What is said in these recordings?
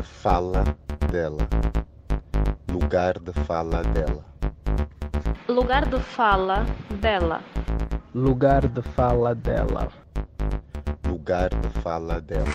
de fala dela. Lugar de fala dela. Lugar de fala dela. Lugar de fala dela. Lugar de fala dela.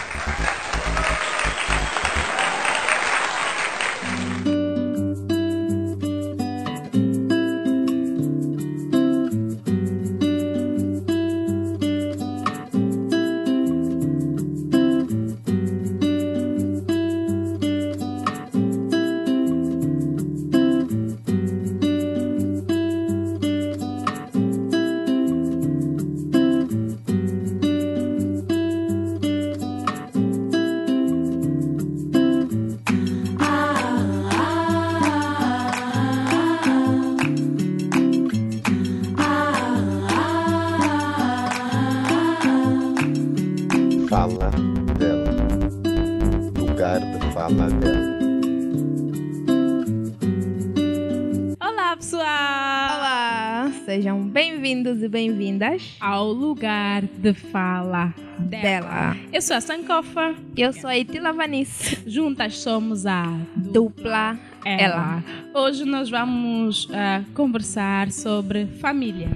Ao lugar de fala dela. dela. Eu sou a Sankofa, Eu sou a Itila Vanice, juntas somos a dupla ela. Hoje nós vamos ah, conversar sobre família.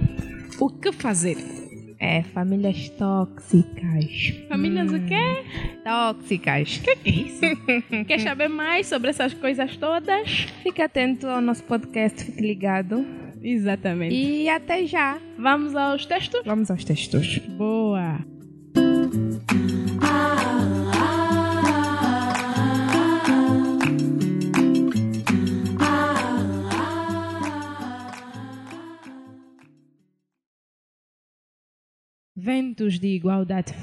O que fazer? É, famílias tóxicas. Famílias o quê? Tóxicas. O que é isso? Quer saber mais sobre essas coisas todas? Fique atento ao nosso podcast, fique ligado. Exatamente. E até já. Vamos aos textos? Vamos aos textos. Boa! Ventos de igualdade.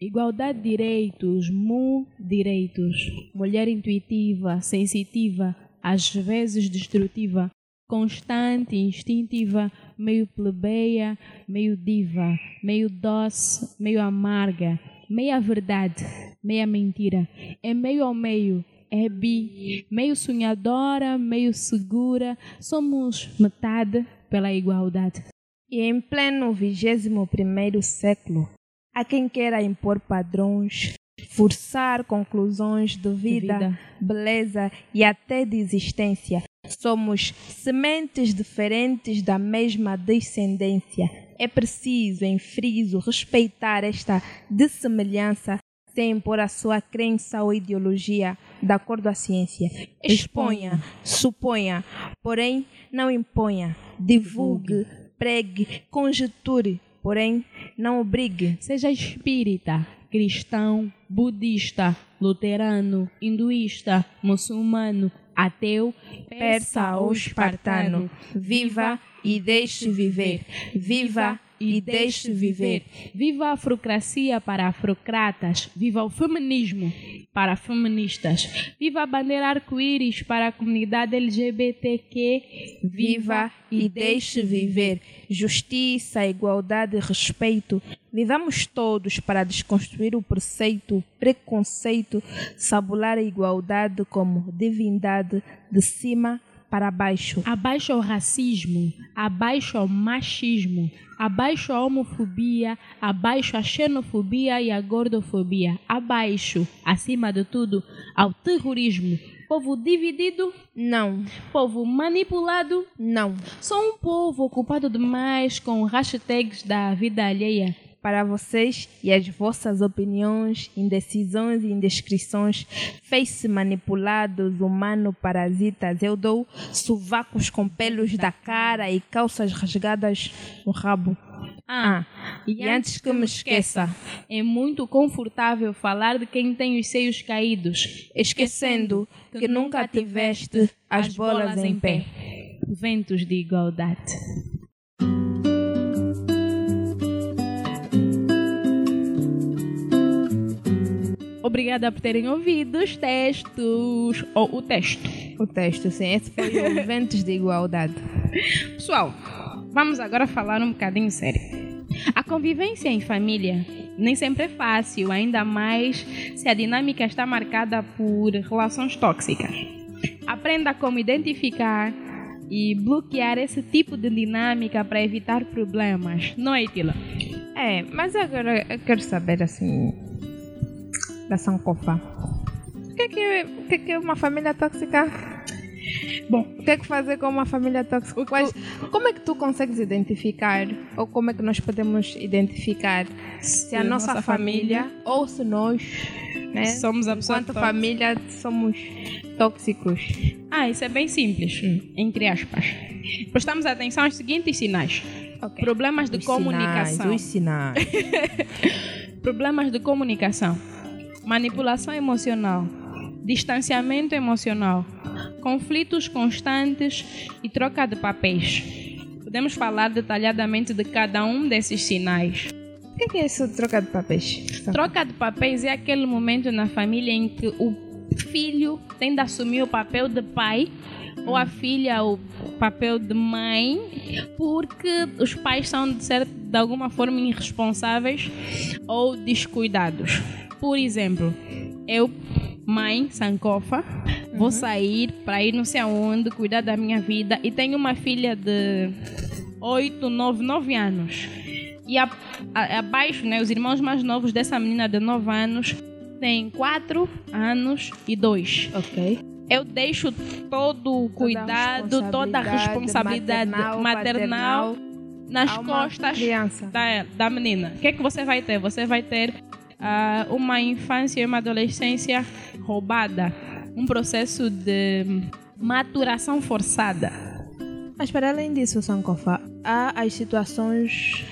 Igualdade de direitos, mu direitos. Mulher intuitiva, sensitiva, às vezes destrutiva, constante, instintiva, meio plebeia, meio diva, meio doce, meio amarga, meia verdade, meia mentira. É meio ao meio, é bi, meio sonhadora, meio segura. Somos metade pela igualdade. E em pleno 21 século, há quem queira impor padrões, forçar conclusões de vida, vida. beleza e até de existência. Somos sementes diferentes da mesma descendência. É preciso, em friso, respeitar esta dessemelhança sem impor a sua crença ou ideologia de acordo à ciência. Exponha, suponha, porém não imponha. Divulgue, pregue, conjeture, porém não obrigue. Seja espírita, cristão, budista, luterano, hinduísta, muçulmano, ateu, Persa ou espartano, viva e deixe viver. Viva e deixe viver. Viva a afrocracia para afrocratas. Viva o feminismo para feministas. Viva a bandeira arco-íris para a comunidade LGBTQ. Viva e deixe viver. Justiça, igualdade e respeito. Vivamos todos para desconstruir o preceito, o preconceito, sabular a igualdade como divindade de cima para baixo. Abaixo ao racismo, abaixo ao machismo, abaixo à homofobia, abaixo à xenofobia e à gordofobia, abaixo, acima de tudo, ao terrorismo. Povo dividido, Não, povo manipulado, não. sou um povo ocupado demais com hashtags da vida alheia. Para vocês e as vossas opiniões, indecisões e indescrições, face manipulados, humano parasitas, eu dou sovacos com pelos da cara e calças rasgadas no rabo. Ah, e antes que me esqueça, é muito confortável falar de quem tem os seios caídos, esquecendo que nunca tiveste as bolas em pé. Ventos de igualdade. Obrigada por terem ouvido os textos, ou o texto. O texto, sim, esse foi o Ventos de Igualdade. Pessoal, vamos agora falar um bocadinho sério. A convivência em família nem sempre é fácil, ainda mais se a dinâmica está marcada por relações tóxicas. Aprenda como identificar e bloquear esse tipo de dinâmica para evitar problemas, não é, Tila? É, mas agora eu quero saber assim da Sankofa. O que é, que, o que é, que uma família tóxica? Bom, o que é que fazer com uma família tóxica? Quais, como é que tu consegues identificar? Ou como é que nós podemos identificar se a nossa, nossa família, família- ou se nós, né, Somos a pessoa enquanto tóxica. família, somos tóxicos? Ah, isso é bem simples, entre aspas. Prestamos atenção aos seguintes sinais. Problemas de Os comunicação. Sinais, os sinais. Problemas de comunicação. Manipulação emocional. Distanciamento emocional. Conflitos constantes e troca de papéis. Podemos falar detalhadamente de cada um desses sinais. O que é, que é isso de troca de papéis? Troca de papéis é aquele momento na família em que o filho tem de assumir o papel de pai ou a filha o papel de mãe porque os pais são de, ser, de alguma forma irresponsáveis ou descuidados. Por exemplo, eu, mãe Sankofa, vou sair para ir não sei aonde, cuidar da minha vida e tenho uma filha de 8, 9, 9 anos. E a- a- abaixo, né, os irmãos mais novos dessa menina de 9 anos têm 4 anos e 2. Ok. Eu deixo todo o cuidado, toda a responsabilidade maternal, maternal, nas costas da, da menina. O que é que você vai ter? Você vai ter ah, uma infância e uma adolescência roubada. Um processo de maturação forçada. Mas para além disso, Sankofa, há as situações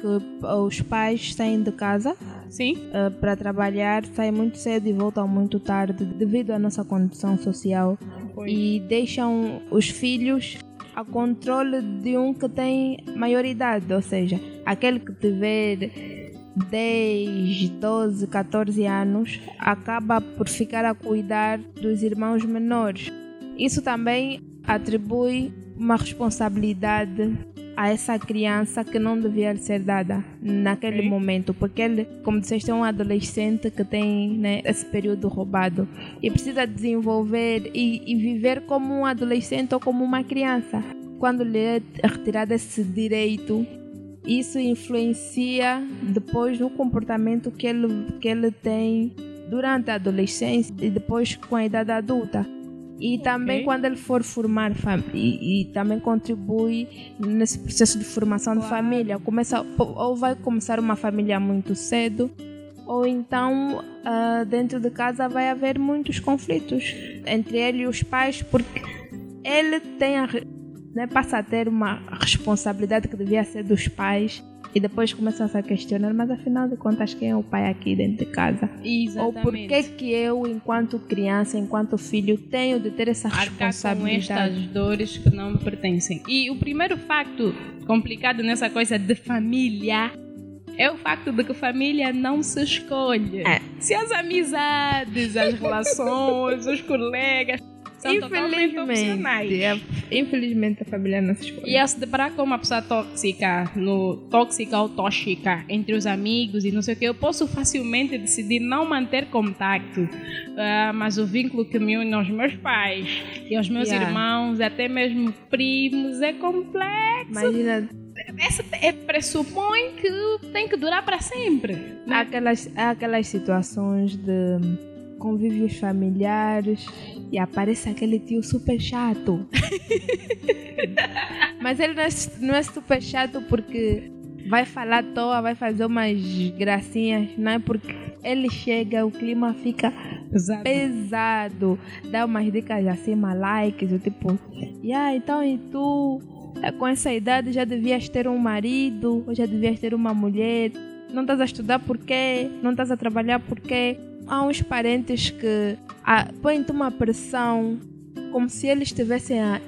que os pais saem de casa Sim? eh, para trabalhar, saem muito cedo e voltam muito tarde devido à nossa condição social e deixam os filhos a controle de um que tem maioridade, ou seja, aquele que tiver 10, 12, 14 anos acaba por ficar a cuidar dos irmãos menores. Isso também atribui uma responsabilidade a essa criança que não devia ser dada naquele momento, porque ele, como disseste, é um adolescente que tem né, esse período roubado e precisa desenvolver e, e viver como um adolescente ou como uma criança. Quando lhe é retirado esse direito, isso influencia depois no comportamento que ele, que ele tem durante a adolescência e depois com a idade adulta. E também Ok. quando ele for formar fam- e, e também contribui nesse processo de formação de família. Começa, ou vai começar uma família muito cedo, ou então ah, dentro de casa vai haver muitos conflitos entre ele e os pais, porque ele tem a, né, passa a ter uma responsabilidade que devia ser dos pais e depois começa a se questionar, mas afinal de contas quem é o pai aqui dentro de casa? Ou por que que eu, enquanto criança, enquanto filho, tenho de ter essa arcar com responsabilidade? estas dores que não me pertencem. E o primeiro facto complicado nessa coisa de família é o facto de que família não se escolhe. É. Se as amizades, as relações, os colegas são totalmente opcionais. é, infelizmente a família não se escolhe. E ao se deparar com uma pessoa tóxica, no, tóxica ou tóxica entre os amigos e não sei o que, eu posso facilmente decidir não manter contato. Ah, mas o vínculo que me une aos meus pais e aos meus Yeah. irmãos, até mesmo primos, é complexo. Imagina Essa é, pressupõe que tem que durar para sempre. né? Há aquelas, há aquelas situações de convívios familiares e aparece aquele tio super chato. Mas ele não é, não é super chato porque vai falar à toa, vai fazer umas gracinhas, não é porque ele chega, o clima fica Exato. pesado, dá umas dicas assim, likes, do tipo, yeah, então e tu, eh, com essa idade já devias ter um marido, ou já devias ter uma mulher, não estás a estudar por quê? Não estás a trabalhar por quê? Há uns parentes que ah, põem-te uma pressão, como se eles estivessem a,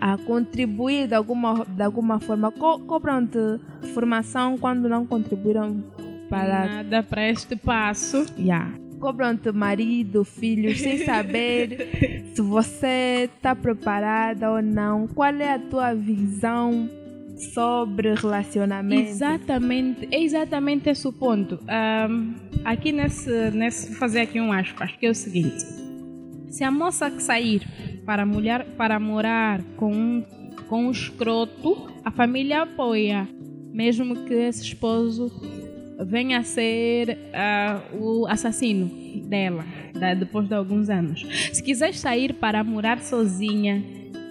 a contribuir de alguma, de alguma forma, Co cobram-te formação quando não contribuíram para Nada para este passo. Yeah. Cobram-te marido, filhos, sem saber se você está preparada ou não. Qual é a tua visão sobre relacionamento? Exatamente, é exatamente esse o ponto. Ahm, aqui nesse, nesse, vou fazer aqui um aspas, que é o seguinte: se a moça que sair para, mulher, para morar com um, com um escroto, a família apoia, mesmo que esse esposo venha a ser ah, o assassino dela, da- depois de alguns anos. Se quiser sair para morar sozinha,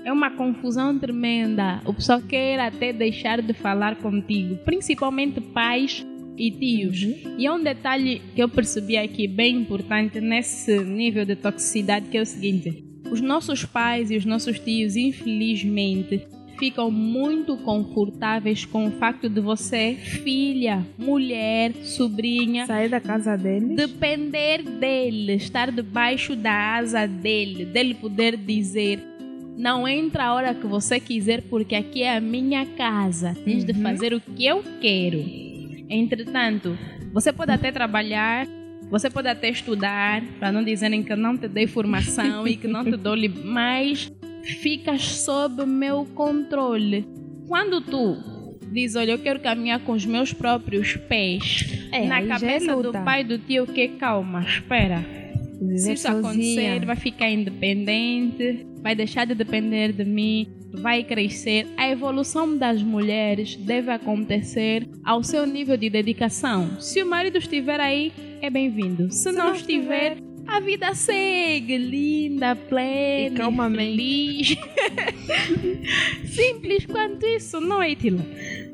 é uma confusão tremenda. O pessoal quer até deixar de falar contigo, principalmente pais e tios. E é um detalhe que eu percebi aqui bem importante nesse nível de toxicidade que é o seguinte: os nossos pais e os nossos tios, infelizmente, ficam muito confortáveis com o facto de você, filha, mulher, sobrinha, Sair da casa dele. depender dele, estar debaixo da asa dele, dele poder dizer não entra a hora que você quiser porque aqui é a minha casa, tens de Uhum. fazer o que eu quero. Entretanto, você pode até trabalhar, você pode até estudar, para não dizerem que eu não te dei formação e que não te dou, mas ficas sob meu controle. Quando tu diz, olha, eu quero caminhar com os meus próprios pés, É, na é cabeça do pai do tio que calma, espera. Se isso sozinha. acontecer, vai ficar independente, vai deixar de depender de mim, vai crescer. A evolução das mulheres deve acontecer ao seu nível de dedicação. Se o marido estiver aí, é bem-vindo. Se, não, não estiver, a vida segue linda, plena, E calmamente. feliz. Simples quanto isso, não é, Tila?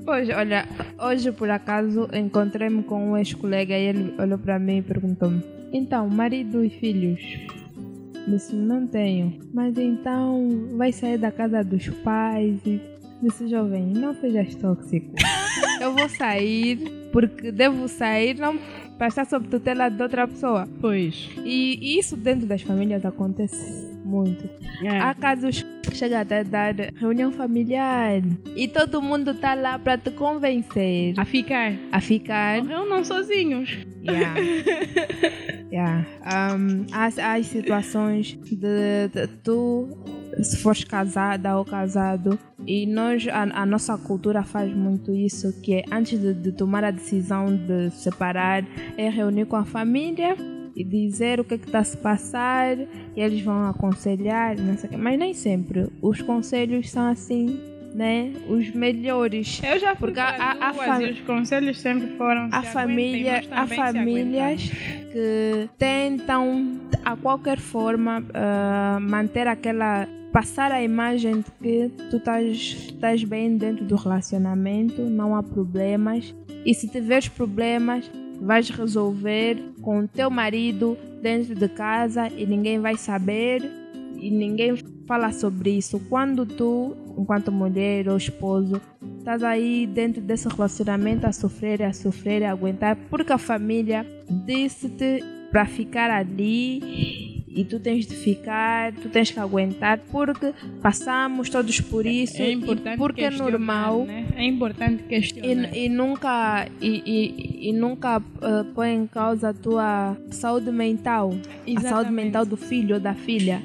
Pois, olha, hoje por acaso encontrei-me com um ex-colega e ele olhou para mim e perguntou-me: Então, marido e filhos? Disse: Não tenho. Mas então vai sair da casa dos pais e. Disse: Jovem, não sejas tóxico. Eu vou sair porque devo sair, não para estar sob tutela de outra pessoa. Pois. E isso dentro das famílias acontece muito. Há casos que chega até dar reunião familiar e todo mundo tá lá para te convencer A ficar. a ficar. Morreu não sozinhos. Yeah. Yeah. Um, há, há situações de, de tu, se fores casada ou casado, e nós, a, a nossa cultura faz muito isso, que é antes de, de tomar a decisão de separar, é reunir com a família e dizer o que é está se passar, e eles vão aconselhar, não sei o mas nem sempre os conselhos são assim, né? Os melhores. Eu já fui Porque há duas fam- e os conselhos sempre foram se família, aguentem, se famílias que tentam, a qualquer forma, ah, manter aquela. passar a imagem de que tu estás, tu estás bem dentro do relacionamento, não há problemas. E se tiveres problemas, vais resolver com o teu marido dentro de casa e ninguém vai saber e ninguém fala sobre isso. Quando tu, enquanto mulher ou esposo, estás aí dentro desse relacionamento a sofrer, a sofrer, a aguentar, porque a família disse-te para ficar ali e tu tens de ficar, tu tens que aguentar, porque passamos todos por isso, É e importante porque é normal. Né? É importante questionar. E, e nunca e, e, e nunca eh, põe em causa a tua saúde mental, a saúde Exatamente. mental do filho ou da filha,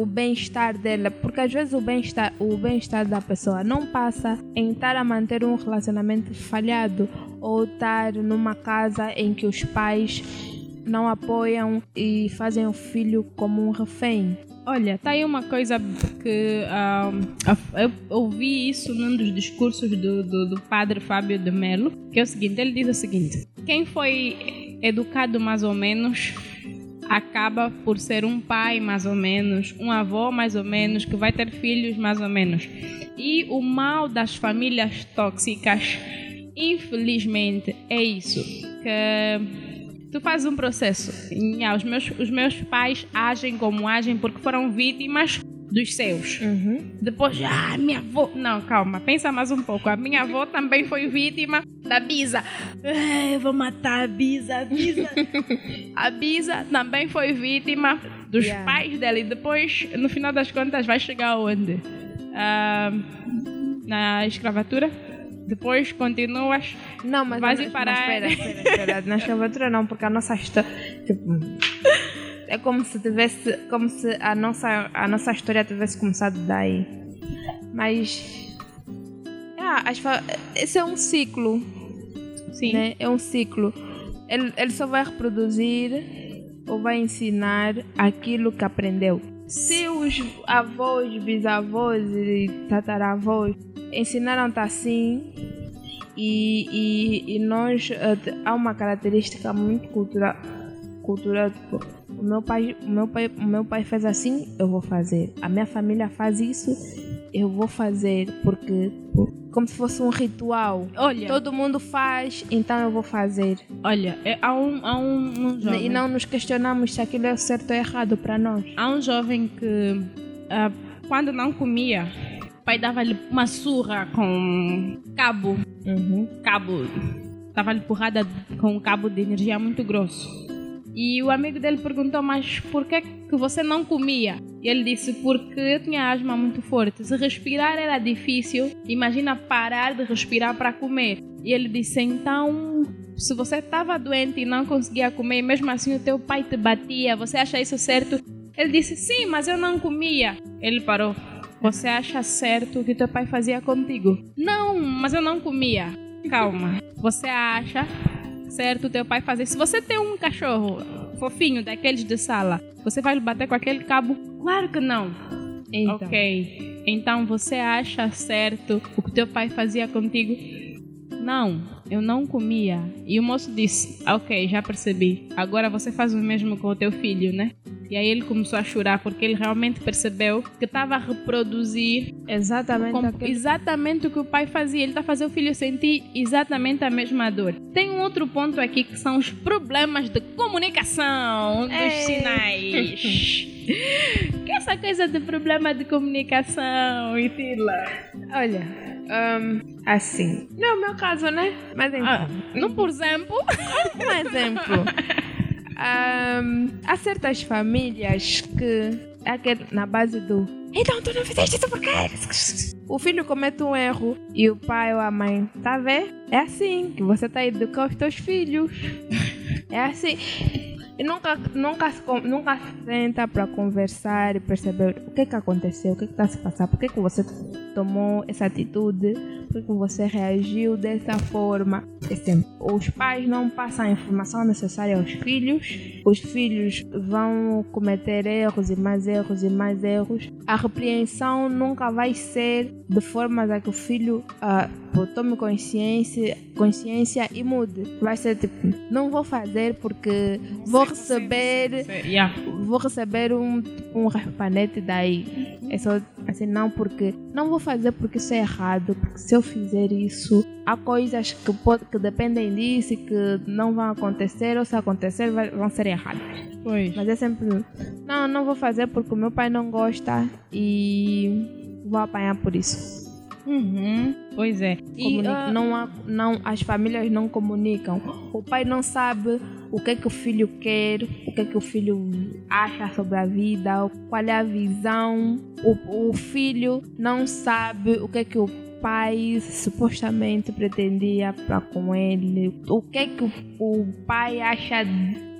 o bem-estar dela, porque às vezes o bem-estar o bem-estar da pessoa não passa em estar a manter um relacionamento falhado ou estar numa casa em que os pais não apoiam e fazem o filho como um refém. Olha, tá aí uma coisa que ah, a- eu ouvi isso num dos discursos do, do, do padre Fábio de Mello, que é o seguinte, ele diz o seguinte, quem foi educado mais ou menos acaba por ser um pai mais ou menos, um avô mais ou menos, que vai ter filhos mais ou menos. E o mal das famílias tóxicas, infelizmente, é isso, que tu fazes um processo. Os, meus, os meus pais agem como agem porque foram vítimas dos seus. Depois, ah, minha avó. Não, calma, pensa mais um pouco. A minha avó também foi vítima da Bisa. Ah, eu vou matar a Bisa, a Bisa. a Bisa também foi vítima dos Yeah. pais dela. E depois, no final das contas, vai chegar onde? Ah, na escravatura? Depois continuas Não, mas Vais mas- parar. Mas espera, espera, espera. Na escravatura não, porque a nossa história. Tipo, é como se tivesse. Como se a nossa, a nossa história tivesse começado daí. Mas. Ah, as esse é um ciclo. Sim. Né? É um ciclo. Ele, ele só vai reproduzir ou vai ensinar aquilo que aprendeu. Se os avós, bisavós e tataravós ensinaram-te assim, E, e, e nós eh, há uma característica muito cultural, cultural tipo, o meu pai, o meu pai, o meu pai fez assim, eu vou fazer. A minha família faz isso, eu vou fazer porque como se fosse um ritual. Olha, Todo mundo faz, então eu vou fazer. olha, é- há um, há um, um jovem. E não nos questionamos se aquilo é certo ou errado para nós. Há um jovem que, ah, quando não comia, o pai dava-lhe uma surra com cabo. Uhum. Cabo. Dava-lhe porrada com um cabo de energia muito grosso. E o amigo dele perguntou: Mas por que, que você não comia? E ele disse: Porque eu tinha asma muito forte. Se respirar era difícil, imagina parar de respirar para comer. E ele disse: Então, se você estava doente e não conseguia comer, mesmo assim o teu pai te batia, você acha isso certo? Ele disse: Sim, mas eu não comia. Ele parou. Você acha certo o que teu pai fazia contigo? Não, mas eu não comia. Calma. Você acha certo teu pai fazer? Se você tem um cachorro fofinho daqueles de sala, você vai bater com aquele cabo? Claro que não. Então, Ok. Então você acha certo o que teu pai fazia contigo? Não, eu não comia. E o moço disse: Ok, já percebi. Agora você faz o mesmo com o teu filho, né? E aí ele começou a chorar porque ele realmente percebeu que estava a reproduzir exatamente com- aquele- exatamente o que o pai fazia. Ele está a fazer o filho sentir exatamente a mesma dor. Tem um outro ponto aqui que são os problemas de comunicação dos Ei. sinais. que é essa coisa de problema de comunicação, Itila? Olha, hum, assim. Não é o meu caso, né? Mas então, Ah, não por exemplo. um exemplo. Hum, há certas famílias que é na base do então tu não fizeste isso por quê? O filho comete um erro e o pai ou a mãe, tá ver? É assim que você tá a educar os teus filhos. É assim. E nunca, nunca, nunca se senta para conversar e perceber o que que aconteceu, o que está se passar, por que que você tomou essa atitude, por que você reagiu dessa forma. Sempre, os pais não passam a informação necessária aos filhos, os filhos vão cometer erros e mais erros e mais erros. A repreensão nunca vai ser de forma a que o filho pô, tome consciência, consciência e mude. Vai ser tipo, não vou fazer porque vou receber Yeah. vou receber um, um raspanete daí. É só assim, não porque. Não vou fazer porque isso é errado, porque se eu fizer isso, há coisas que, pode, que dependem disso e que não vão acontecer, ou se acontecer, vai- vão ser erradas. Pois. Mas é sempre. Não, não vou fazer porque o meu pai não gosta e vou apanhar por isso. Uhum. Pois é. E, ah, não, há- não, as famílias não comunicam. O pai não sabe o que é que o filho quer, o que é que o filho acha sobre a vida, qual é a visão. O, o filho não sabe o que é que o pai supostamente pretendia para com ele, o que é que o, o pai acha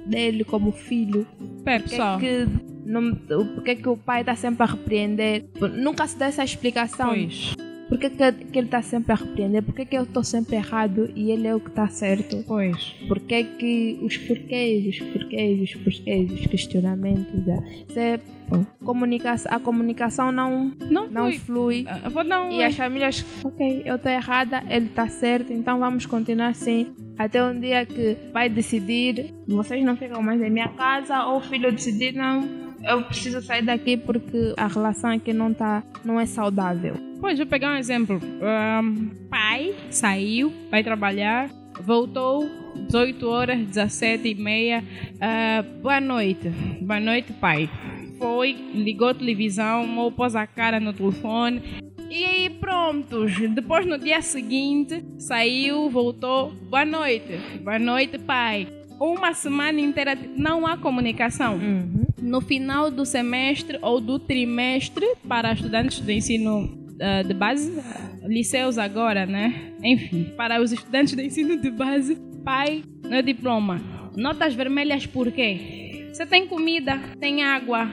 dele como filho. pera, que, pessoal. é que não, por que, é que o pai está sempre a repreender? Nunca se dá essa explicação. Pois. Por que, que, que ele está sempre a repreender? Por que, que eu estou sempre errado e ele é o que está certo? Pois. Por que, que os porquês, os porquês, os porquês, os questionamentos? Da, isso é, bom, comunicação, a comunicação não, Não, não flui. Eu vou dar um. E as famílias, ok, eu estou errada, ele está certo, então vamos continuar assim. Até um dia que vai decidir, vocês não ficam mais em minha casa, ou o filho decidir, não, eu preciso sair daqui porque a relação aqui não, tá, não é saudável. Pois, vou pegar um exemplo. Ahn, pai saiu, vai trabalhar, voltou 18 horas, 17 e meia. Ah, boa noite. Boa noite, pai. Foi, ligou a televisão ou pôs a cara no telefone. E aí, prontos. Depois, no dia seguinte, saiu, voltou. Boa noite. Boa noite, pai. Uma semana inteira não há comunicação no final do semestre ou do trimestre para estudantes do ensino ah, de base, liceus agora, né? Enfim, para os estudantes de ensino de base, pai, no diploma. Notas vermelhas por quê? Você tem comida, tem água,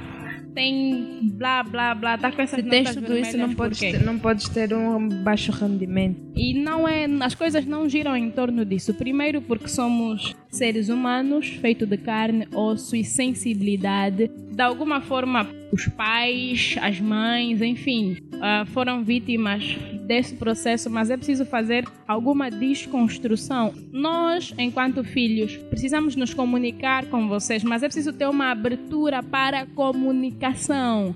tem blá blá blá, tá com essas Se tens notas tudo isso, não podes, ter, não podes ter um baixo rendimento. E não é, as coisas não giram em torno disso. Primeiro porque somos seres humanos, feitos de carne, osso e sensibilidade. De alguma forma, os pais, as mães, enfim, ah, foram vítimas desse processo, mas é preciso fazer alguma desconstrução. Nós, enquanto filhos, precisamos nos comunicar com vocês, mas é preciso ter uma abertura para a comunicação.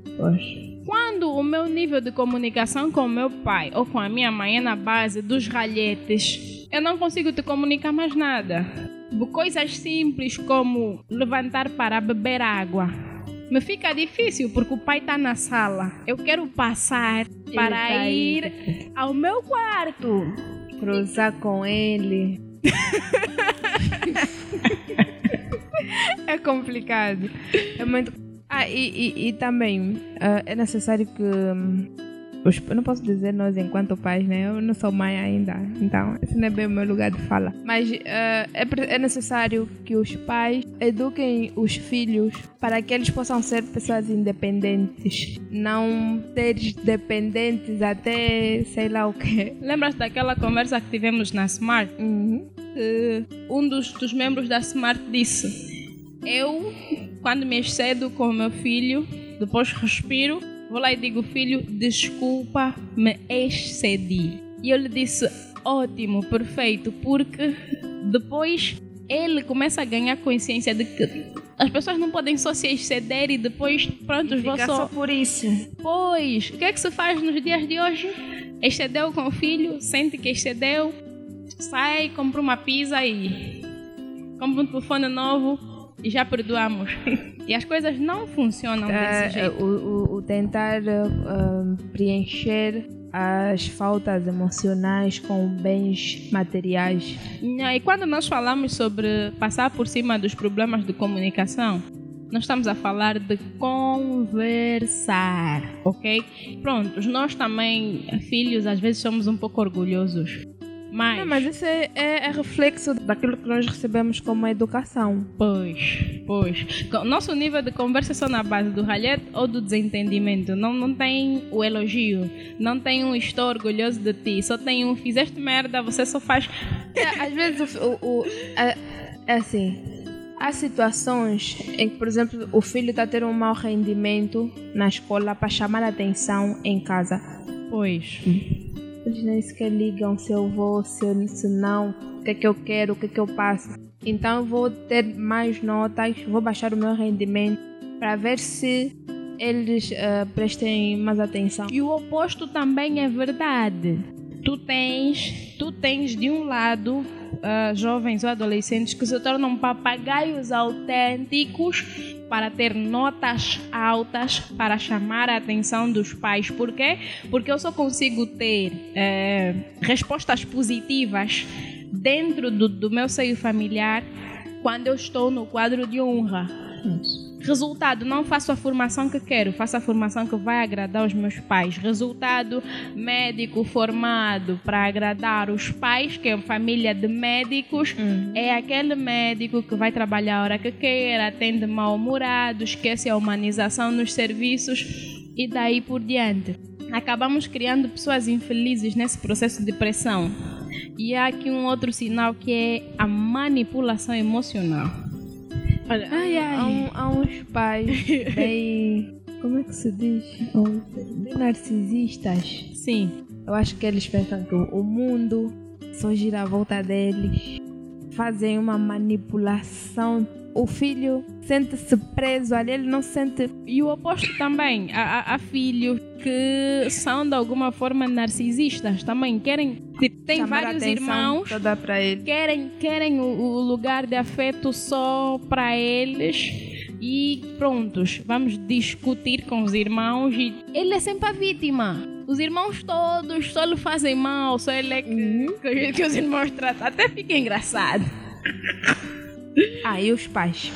Quando o meu nível de comunicação com meu pai ou com a minha mãe é na base dos ralhetes, eu não consigo te comunicar mais nada. Coisas simples como levantar para beber água. Me fica difícil porque o pai está na sala. Eu quero passar para tá ir aí. ao meu quarto. Cruzar com ele. é complicado. É muito. Ah, e, e, e também ah, é necessário que. hum, os, eu não posso dizer nós enquanto pais, né? Eu não sou mãe ainda, então esse não é bem o meu lugar de fala. Mas ah, é, é necessário que os pais eduquem os filhos para que eles possam ser pessoas independentes, não seres dependentes até sei lá o quê. Lembras daquela conversa que tivemos na Smart? Uhum. que um dos, dos membros da Smart disse: Eu, quando me excedo com o meu filho, depois respiro, vou lá e digo: Filho, desculpa, me excedi. E eu lhe disse: Ótimo, perfeito, porque depois ele começa a ganhar consciência de que as pessoas não podem só se exceder e depois, pronto, vou Fica só só por isso. Pois, o que é que se faz nos dias de hoje? Excedeu com o filho, sente que excedeu, sai, compra uma pizza e compra um telefone novo e já perdoamos. E as coisas não funcionam desse É, jeito. o, o- o tentar uh, uh, preencher as faltas emocionais com bens materiais. E quando nós falamos sobre passar por cima dos problemas de comunicação, nós estamos a falar de conversar, ok? Prontos, nós também, filhos, às vezes somos um pouco orgulhosos. Mas, Não, mas isso é, é- é reflexo daquilo que nós recebemos como educação. Pois, pois. O nosso nível de conversa é só na base do ralhete ou do desentendimento. Não, não tem o elogio. Não tem um estou orgulhoso de ti. Só tem um fizeste merda, você só faz. É, às vezes o, o- o- é, é assim. Há situações em que, por exemplo, o filho está a ter um mau rendimento na escola para chamar a atenção em casa. Pois. Eles nem sequer ligam se eu vou, se, eu, se não, o que é que eu quero, o que é que eu passo. Então eu vou ter mais notas, vou baixar o meu rendimento para ver se eles eh, prestem mais atenção. E o oposto também é verdade. Tu tens, tu tens de um lado ah, jovens ou adolescentes que se tornam papagaios autênticos para ter notas altas para chamar a atenção dos pais. Por quê? Porque eu só consigo ter eh, respostas positivas dentro do, do meu seio familiar quando eu estou no quadro de honra. Resultado, não faço a formação que quero, faço a formação que vai agradar os meus pais. Resultado, médico formado para agradar os pais, que é uma família de médicos, é aquele médico que vai trabalhar a hora que quer, atende mal-humorado, esquece a humanização nos serviços e daí por diante. Acabamos criando pessoas infelizes nesse processo de pressão. E há aqui um outro sinal que é a manipulação emocional. Olha, ai, ai. Há, um- há uns pais bem. Como é que se diz? Bem narcisistas. Sim, Eu acho que eles pensam que o mundo só gira à volta deles. Fazem uma manipulação. O filho sente-se preso ali, ele não se sente. E o oposto também. Há, há- há filhos que são de alguma forma narcisistas também. Querem. Tem vários irmãos. Toda ele. Querem, querem o, o lugar de afeto só para eles. E prontos, vamos discutir com os irmãos. E ele é sempre a vítima. Os irmãos todos só lhe fazem mal, só ele é que, que, que os irmãos tratam. Até fica engraçado. Ah, e os pais?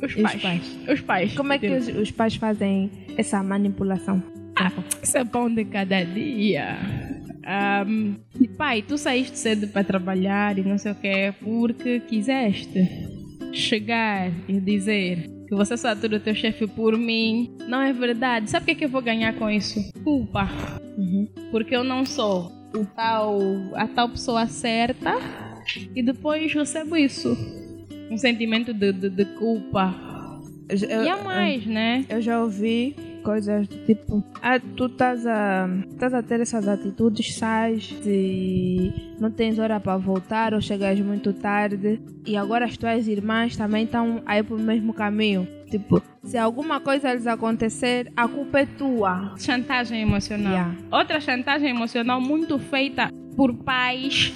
Os E os pais. pais? Os pais. Como é que os, os pais fazem essa manipulação? Isso é pão de cada dia. Ahm, pai, tu saíste cedo para trabalhar e não sei o que, porque quiseste chegar e dizer que você só atura o teu chefe por mim. Não é verdade. Sabe o que é que eu vou ganhar com isso? Culpa. Porque eu não sou o tal, a tal pessoa certa e depois recebo isso. Um sentimento de, de, de culpa. Eu, E a mais, né? eu já ouvi coisas do tipo, ah, tu estás a, estás a ter essas atitudes, sais e não tens hora para voltar ou chegas muito tarde e agora as tuas irmãs também estão aí pro mesmo caminho. Tipo, se alguma coisa lhes acontecer, a culpa é tua. Chantagem emocional. Yeah. Outra chantagem emocional muito feita por pais.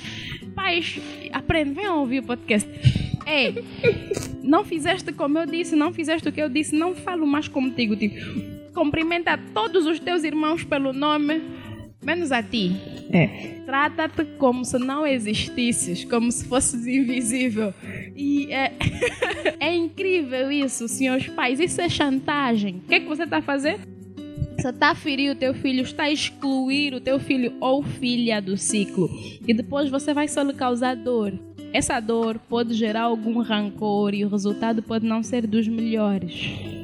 Pais, aprende, venham ouvir o podcast. Ei, não fizeste como eu disse, não fizeste o que eu disse, não falo mais contigo. Tipo, cumprimenta todos os teus irmãos pelo nome, menos a ti. É. Trata-te como se não existisses, como se fosses invisível. E é, é incrível isso, senhores pais. Isso é chantagem. O que é que você está a fazer? Você está a ferir o teu filho, está a excluir o teu filho ou filha do ciclo. E depois você vai só lhe causar dor. Essa dor pode gerar algum rancor e o resultado pode não ser dos melhores.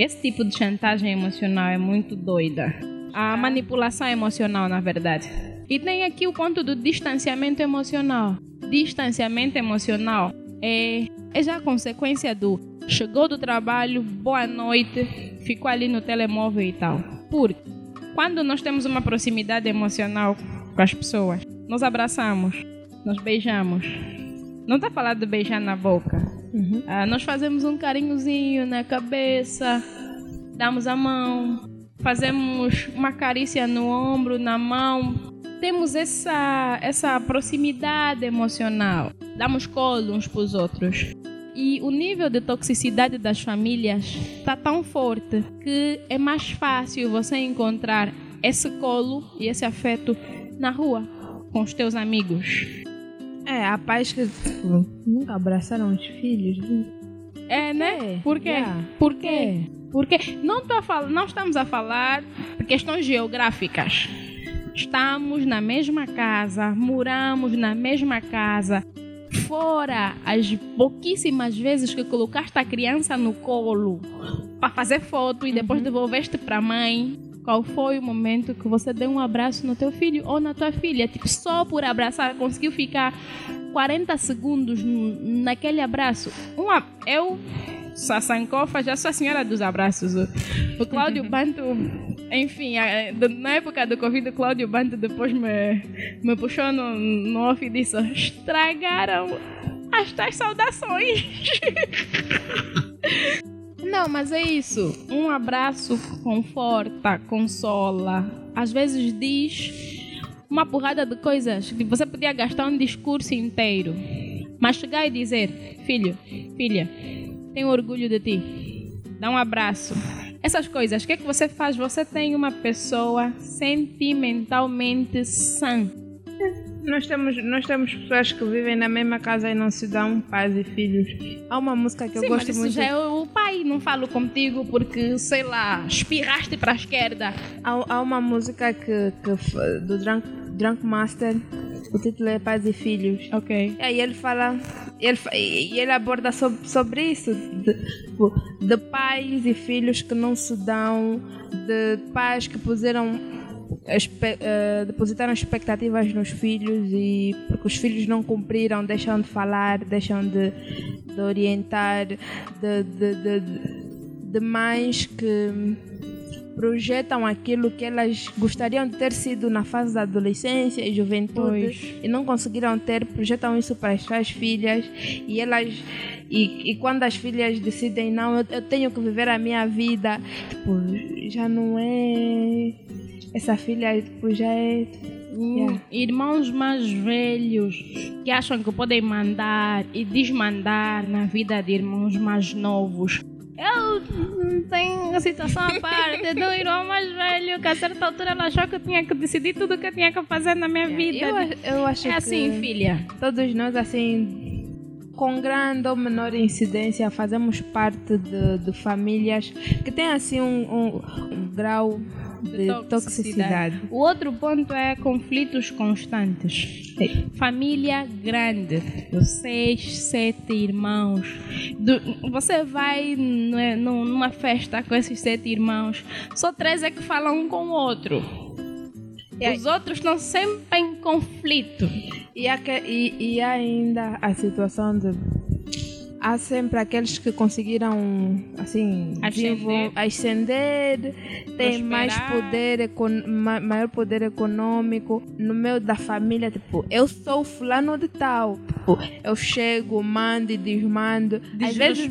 Esse tipo de chantagem emocional é muito doida. A manipulação emocional, na verdade. E tem aqui o ponto do distanciamento emocional. Distanciamento emocional é, é já consequência do chegou do trabalho, boa noite, ficou ali no telemóvel e tal. Porque quando nós temos uma proximidade emocional com as pessoas, nós abraçamos, nós beijamos. Não está falando de beijar na boca. Ah, nós fazemos um carinhozinho na cabeça, damos a mão, fazemos uma carícia no ombro, na mão. Temos essa, essa proximidade emocional. Damos colo uns para os outros. E o nível de toxicidade das famílias está tão forte que é mais fácil você encontrar esse colo e esse afeto na rua, com os teus amigos. É, há pais que tipo, nunca abraçaram os filhos. É, né? É, Por quê? yeah. Por quê? Porque não, tô a fal- não estamos a falar de questões geográficas. Estamos na mesma casa, moramos na mesma casa. Fora as pouquíssimas vezes que colocaste a criança no colo para fazer foto e depois devolveste para a mãe. Qual foi o momento que você deu um abraço no teu filho ou na tua filha? Tipo, só por abraçar, conseguiu ficar 40 segundos naquele abraço. Uma, eu, Sassankofa, já sou a senhora dos abraços. O, Cláudio Banto, enfim, na época do Covid, o Cláudio Banto depois me, me puxou no, no off e disse: estragaram as tais saudações. Não, mas é isso. Um abraço conforta, consola. Às vezes diz uma porrada de coisas que você podia gastar um discurso inteiro. Mas chegar e dizer, filho, filha, tenho orgulho de ti. Dá um abraço. Essas coisas, o que é que você faz? Você tem uma pessoa sentimentalmente sã. Nós temos, nós temos pessoas que vivem na mesma casa e não se dão pais e filhos. Há uma música que eu Sim, mas gosto isso muito. já é o pai. Não falo contigo porque, sei lá, espirraste para a esquerda. Há, há uma música que, que do Drunk, Drunk Master, o título é Pais e Filhos. Ok. E aí ele fala, ele, e e ele aborda sobre, sobre isso, de, tipo, de pais e filhos que não se dão, de pais que puseram, depositaram expectativas nos filhos e porque os filhos não cumpriram, deixam de falar, deixam de, de orientar, de, de, de, de- de mães que projetam aquilo que elas gostariam de ter sido na fase da adolescência e juventude Pois. e não conseguiram ter, projetam isso para as suas filhas e elas e, e quando as filhas decidem não, eu, eu tenho que viver a minha vida, tipo, já não é essa filha, tipo, já é Yeah. Irmãos mais velhos que acham que podem mandar e desmandar na vida de irmãos mais novos. Eu hum, tenho a situação à parte do irmão mais velho que a certa altura ela achou que eu tinha que decidir tudo o que eu tinha que fazer na minha vida. eu, eu acho é assim, filha. todos nós assim com grande ou menor incidência fazemos parte de, de famílias que têm assim um, um- um grau de toxicidade. O outro ponto é conflitos constantes. Família grande, de seis, sete irmãos. Do- você vai né, num- numa festa com esses sete irmãos, só três é que falam um com o outro. Os outros estão sempre em conflito. E, e- e ainda a situação de há sempre aqueles que conseguiram assim Ascender. ascender, têm mais poder maior poder econômico. No meio da família tipo eu sou fulano de tal. Tipo, eu chego mando e desmando. Às vezes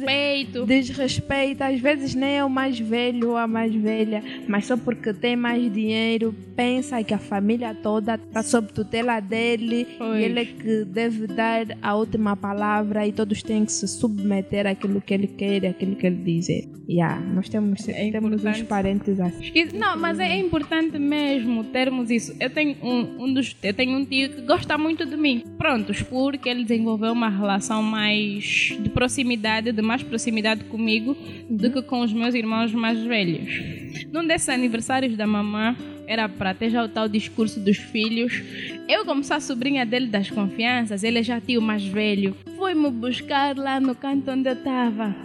Desrespeito. às vezes nem é o mais velho ou a mais velha. Mas só porque tem mais dinheiro pensa que a família toda está sob tutela dele. Pois. e ele é que deve dar a última palavra e todos têm que se submeter àquilo que ele quer àquilo que ele dizer. Yeah, nós temos, É temos uns parentes assim. Não, mas é importante mesmo termos isso. Eu tenho um, um dos, eu tenho um tio que gosta muito de mim. Prontos, porque ele desenvolveu uma relação mais de proximidade, de mais proximidade comigo do que com os meus irmãos mais velhos. Num desses aniversários da mamã, era para ter já o tal discurso dos filhos. Eu, como sou a sobrinha dele das confianças, ele é já tio mais velho, foi-me buscar lá no canto onde eu estava.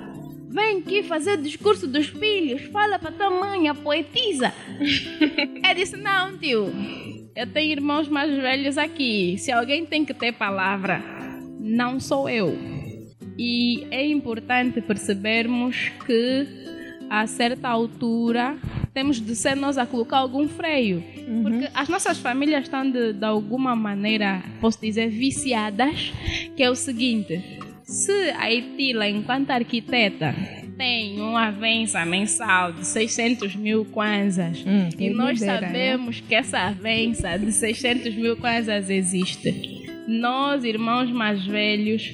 Vem aqui fazer o discurso dos filhos. Fala para tua mãe, a poetisa. Eu disse: Não, tio. Eu tenho irmãos mais velhos aqui. Se alguém tem que ter palavra, não sou eu. E é importante percebermos que a certa altura temos de ser nós a colocar algum freio. Porque as nossas famílias estão de, de alguma maneira, posso dizer, viciadas, que é o seguinte: se a Itila, enquanto arquiteta, tem uma avença mensal de 600 mil kwanzas, Hum, e nós né? sabemos que essa avença de 600 mil kwanzas existe, nós, irmãos mais velhos,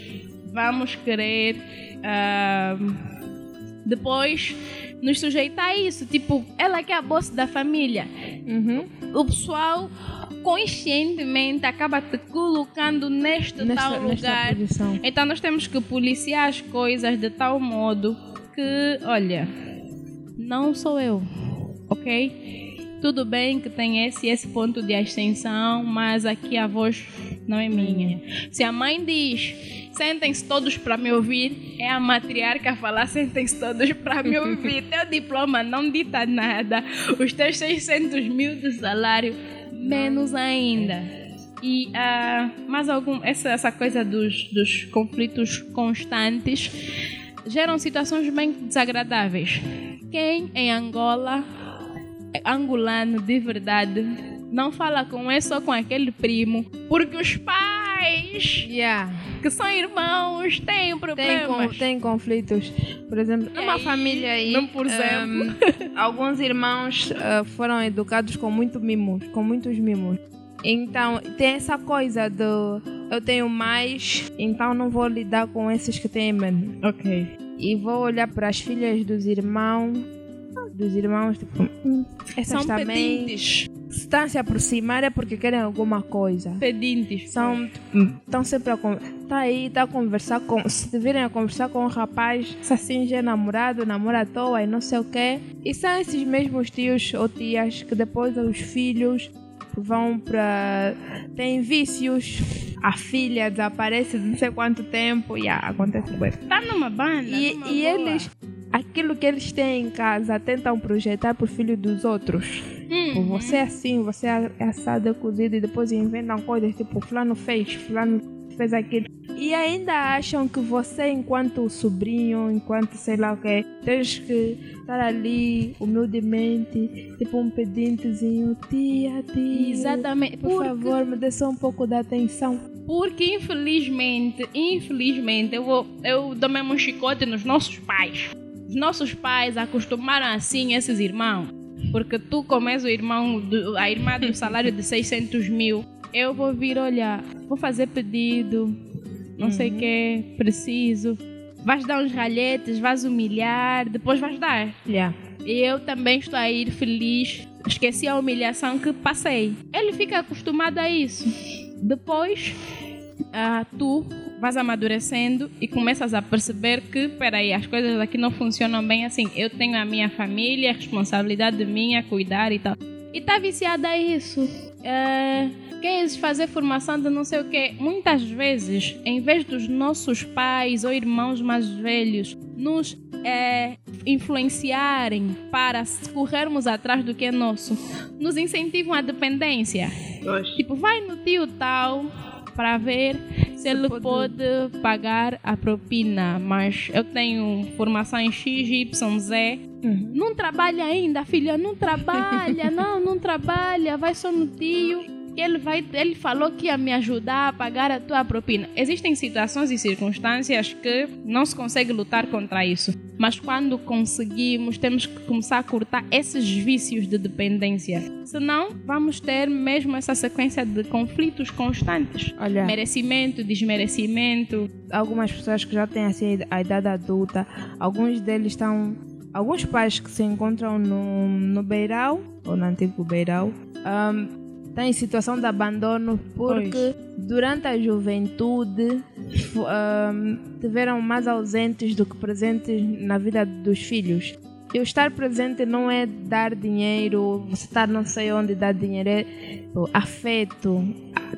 vamos querer ah, depois nos sujeitar a isso. Tipo, ela que é a boss da família. Uhum. O pessoal conscientemente acaba te colocando neste Nesta, tal lugar. Então nós temos que policiar as coisas de tal modo que, olha, não sou eu, ok? Tudo bem que tem esse esse ponto de ascensão, mas aqui a voz não é minha. Se a mãe diz, sentem-se todos para me ouvir, é a matriarca a falar, sentem-se todos para me ouvir. Teu diploma não dita nada, os teus 600 mil de salário, menos ainda. E ah, mais algum essa, essa coisa dos, dos conflitos constantes geram situações bem desagradáveis. Quem em Angola angolano de verdade não fala com esse ou com aquele primo porque os pais Yeah. que são irmãos têm Tem, problemas. con- tem conflitos. Por exemplo, numa aí, família aí, não por exemplo. hum, alguns irmãos ah, foram educados com muito mimos, com muitos mimos. Então, tem essa coisa do eu tenho mais, então não vou lidar com esses que têm menos. Ok. E vou olhar para as filhas dos irmãos, dos irmãos, tipo, hum, essas São também pedintes. Se estão a se aproximar é porque querem alguma coisa. Pedintes. São, estão sempre a tá aí, tá a conversar com, se virem a conversar com um rapaz, se assim já é namorado, namora à toa e não sei o quê. E são esses mesmos tios ou tias que depois os filhos vão para têm vícios, a filha desaparece de não sei quanto tempo e ah, acontece coisa. Tá numa banda. E, numa e eles, aquilo que eles têm em casa, tentam projetar pro filho dos outros. Tipo, Hum, Você é assim, você é assado, é cozido e depois inventam coisas tipo fulano fez, fulano fez aquilo. E ainda acham que você, enquanto sobrinho, enquanto sei lá o que, tens que estar ali humildemente, tipo um pedintezinho, tia, tia. Exatamente. Por Porque- favor, me dê só um pouco de atenção. Porque infelizmente, infelizmente, eu, vou, eu dou mesmo um chicote nos nossos pais. Os nossos pais acostumaram assim esses irmãos. Porque tu, como és o irmão, do, a irmã do salário de 600 mil, eu vou vir olhar, vou fazer pedido, não sei o que, preciso. Vais dar uns ralhetes, vais humilhar, depois vais dar. Yeah. E eu também estou a ir feliz. Esqueci a humilhação que passei. Ele fica acostumado a isso. Depois, ah, tu vais amadurecendo e começas a perceber que, peraí, as coisas aqui não funcionam bem assim. Eu tenho a minha família, a responsabilidade minha, cuidar e tal. E tá viciada a isso. É, queres fazer formação de não sei o quê. Muitas vezes, em vez dos nossos pais ou irmãos mais velhos nos é, influenciarem para corrermos atrás do que é nosso, nos incentivam à dependência. Tipo, vai no tio tal para ver se, ele pode... pagar a propina. Mas eu tenho formação em X, Y, Z. Uhum. Não trabalha ainda, filha, não trabalha, não, não trabalha, vai só no tio ele vai, ele falou que ia me ajudar a pagar a tua propina. Existem situações e circunstâncias que não se consegue lutar contra isso, mas quando conseguimos, temos que começar a cortar esses vícios de dependência. Senão, vamos ter mesmo essa sequência de conflitos constantes. Olha, merecimento, desmerecimento. Algumas pessoas que já têm assim, a idade adulta, alguns deles estão alguns pais que se encontram no, no Beiral, ou no antigo Beiral, um, está em situação de abandono porque pois. durante a juventude um, tiveram mais ausentes do que presentes na vida dos filhos. E o estar presente não é dar dinheiro, você estar não sei onde dar dinheiro, é afeto,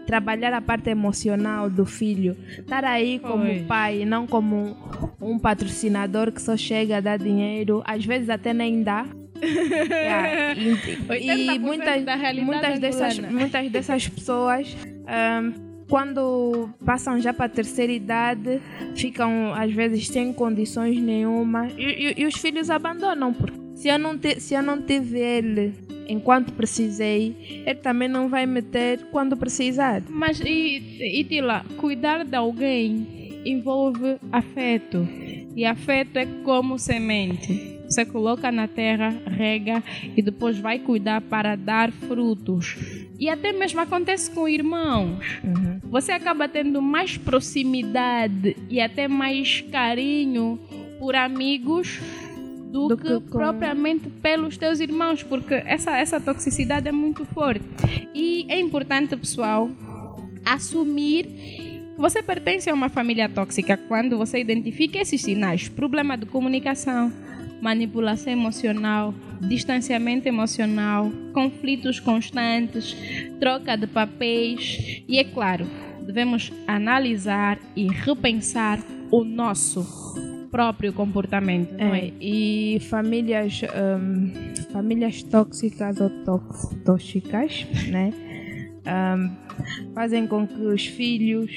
trabalhar a parte emocional do filho, estar aí como Oi. pai, não como um, um patrocinador que só chega a dar dinheiro, às vezes até nem dá, yeah. E, e muitas, muitas, dessas, muitas dessas pessoas. Um, quando passam já para a terceira idade, ficam às vezes sem condições nenhuma e, e, e os filhos abandonam. Porque se eu, não te, se eu não tive ele enquanto precisei, ele também não vai me ter quando precisar. Mas e, e Tila, cuidar de alguém envolve afeto. E afeto é como semente. Você coloca na terra, rega e depois vai cuidar para dar frutos. E até mesmo acontece com irmãos. Uhum. Você acaba tendo mais proximidade e até mais carinho por amigos do, do que, que com... propriamente pelos teus irmãos, porque essa, essa toxicidade é muito forte. E é importante, pessoal, assumir que você pertence a uma família tóxica quando você identifica esses sinais. Problema de comunicação, manipulação emocional, distanciamento emocional, conflitos constantes, troca de papéis e, é claro, devemos analisar e repensar o nosso próprio comportamento, é, é? E famílias, um, famílias tóxicas ou tóxicas, né? Um, fazem com que os filhos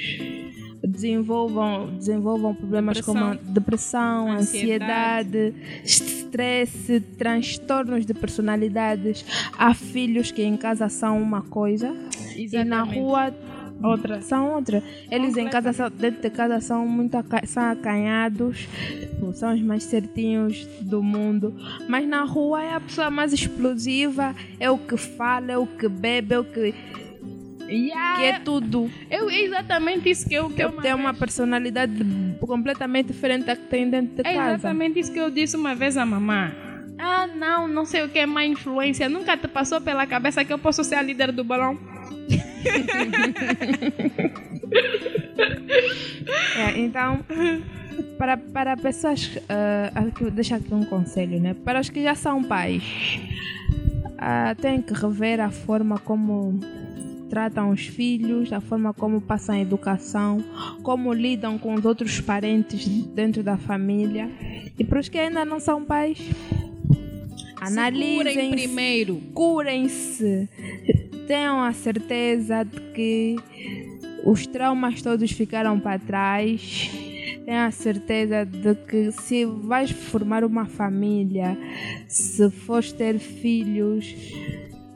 desenvolvam, desenvolvam problemas depressão. como depressão, ansiedade, estresse, transtornos de personalidades. Há filhos que em casa são uma coisa Exatamente. e na rua outra. São outra. Eles em casa, são, dentro de casa, são muito são acanhados, tipo, são os mais certinhos do mundo. Mas na rua é a pessoa mais explosiva, é o que fala, é o que bebe, é o que Yeah. Que é tudo. Eu, é exatamente isso que eu que eu Tem uma vez... personalidade completamente diferente da que tem dentro de é casa. É exatamente isso que eu disse uma vez à mamãe. Ah, não, não sei o que é má influência. Nunca te passou pela cabeça que eu posso ser a líder do balão? é, então, para, para pessoas. Uh, deixa aqui um conselho, né? Para os que já são pais, uh, têm que rever a forma como tratam os filhos, a forma como passam a educação, como lidam com os outros parentes dentro da família. E para os que ainda não são pais, analisem primeiro, curem-se, tenham a certeza de que os traumas todos ficaram para trás. Tenha a certeza de que se vais formar uma família, se fores ter filhos,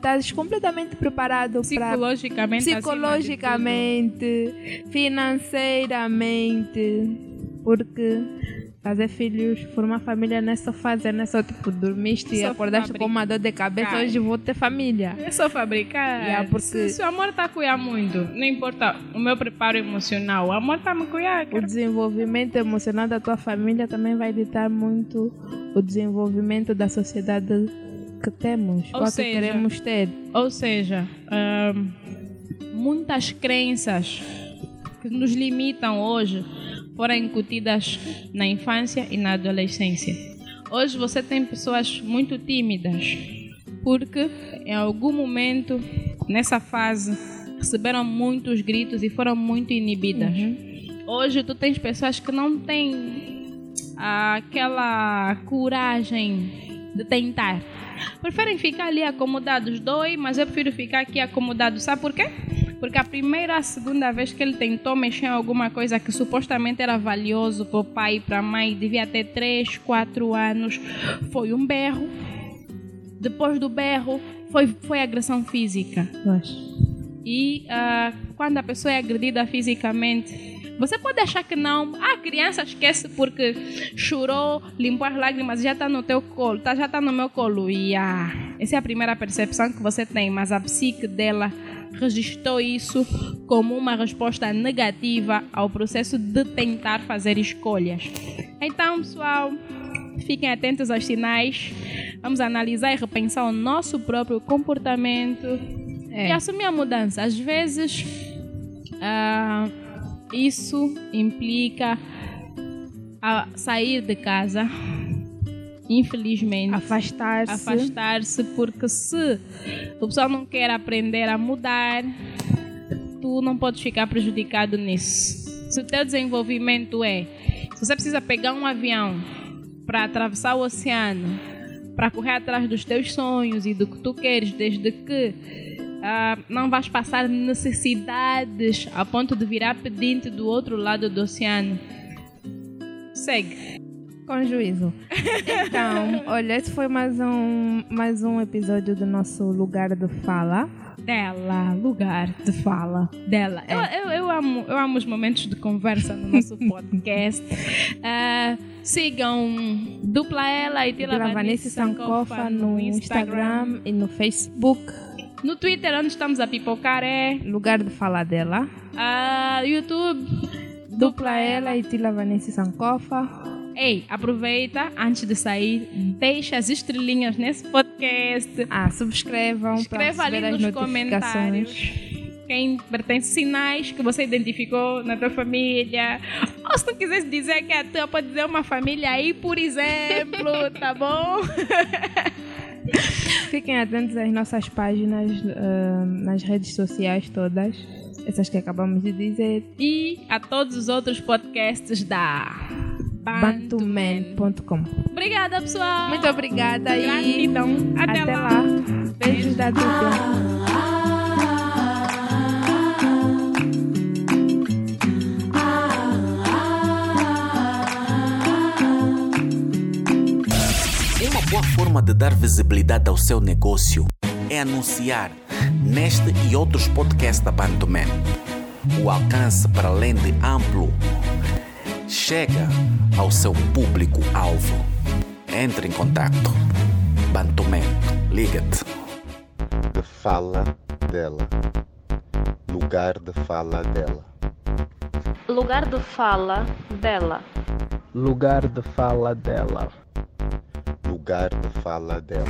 estás completamente preparado psicologicamente, psicologicamente, financeiramente, porque fazer filhos, formar família nessa fase, nessa tipo, dormiste e acordaste com uma dor de cabeça, hoje vou ter família. É só fabricar. Yeah, porque... se, se o amor está a cuidar muito, não importa o meu preparo emocional, o amor está a me cuidar. O desenvolvimento emocional da tua família também vai ditar muito o desenvolvimento da sociedade que temos ou, ou seja, que queremos ter. Ou seja, muitas crenças que nos limitam hoje foram incutidas na infância e na adolescência. Hoje você tem pessoas muito tímidas porque em algum momento nessa fase receberam muitos gritos e foram muito inibidas. Uhum. Hoje tu tens pessoas que não têm aquela coragem de tentar Preferem ficar ali acomodados, dói, mas eu prefiro ficar aqui acomodado. Sabe por quê? Porque a primeira a segunda vez que ele tentou mexer em alguma coisa que supostamente era valioso para o pai e para a mãe, devia ter 3, 4 anos, foi um berro. Depois do berro, foi, foi agressão física. E uh, quando a pessoa é agredida fisicamente, você pode achar que não. A criança esquece porque chorou, limpou as lágrimas, já está no teu colo, tá, já está no meu colo. E ah, essa é a primeira percepção que você tem, mas a psique dela registrou isso como uma resposta negativa ao processo de tentar fazer escolhas. Então, pessoal, fiquem atentos aos sinais. Vamos analisar e repensar o nosso próprio comportamento é. e assumir a mudança. Às vezes, uh, isso implica a sair de casa, infelizmente. Afastar-se. Afastar-se, porque se o pessoal não quer aprender a mudar, tu não podes ficar prejudicado nisso. Se o teu desenvolvimento é, se você precisa pegar um avião para atravessar o oceano, para correr atrás dos teus sonhos e do que tu queres, desde que uh, não vais passar necessidades a ponto de virar pedinte do outro lado do oceano. Segue. Com juízo. Então, olha, esse foi mais um, mais um episódio do nosso Lugar de Fala. Dela, lugar de fala dela. É. Eu, eu, eu, amo, eu amo os momentos de conversa no nosso podcast. uh, sigam Dupla Ela e Tila Vanessa Sankofa no Instagram, Instagram e no Facebook. No Twitter, onde estamos a pipocar é. Lugar de falar dela. Uh, YouTube. Dupla, ela e Tila Vanessa Sankofa. Ei, aproveita antes de sair, deixa as estrelinhas nesse podcast. Ah, subscrevam. Escreva ali nos comentários quem pertence sinais que você identificou na tua família. Ou se tu quisesse dizer que é a tua, pode dizer uma família aí, por exemplo, tá bom? Fiquem atentos às nossas páginas uh, nas redes sociais todas, essas que acabamos de dizer. E a todos os outros podcasts da bantuman.com. Obrigada, pessoal. Muito obrigada Gratidão. e até, até lá. lá. Beijos da dupla. Boa forma de dar visibilidade ao seu negócio é anunciar neste e outros podcasts da Bantuman. O alcance para além de amplo chega ao seu público-alvo. Entre em contato. Bantuman, liga-te. De fala dela. Lugar de fala dela. Lugar de fala dela. Lugar de fala dela lugar de fala dela.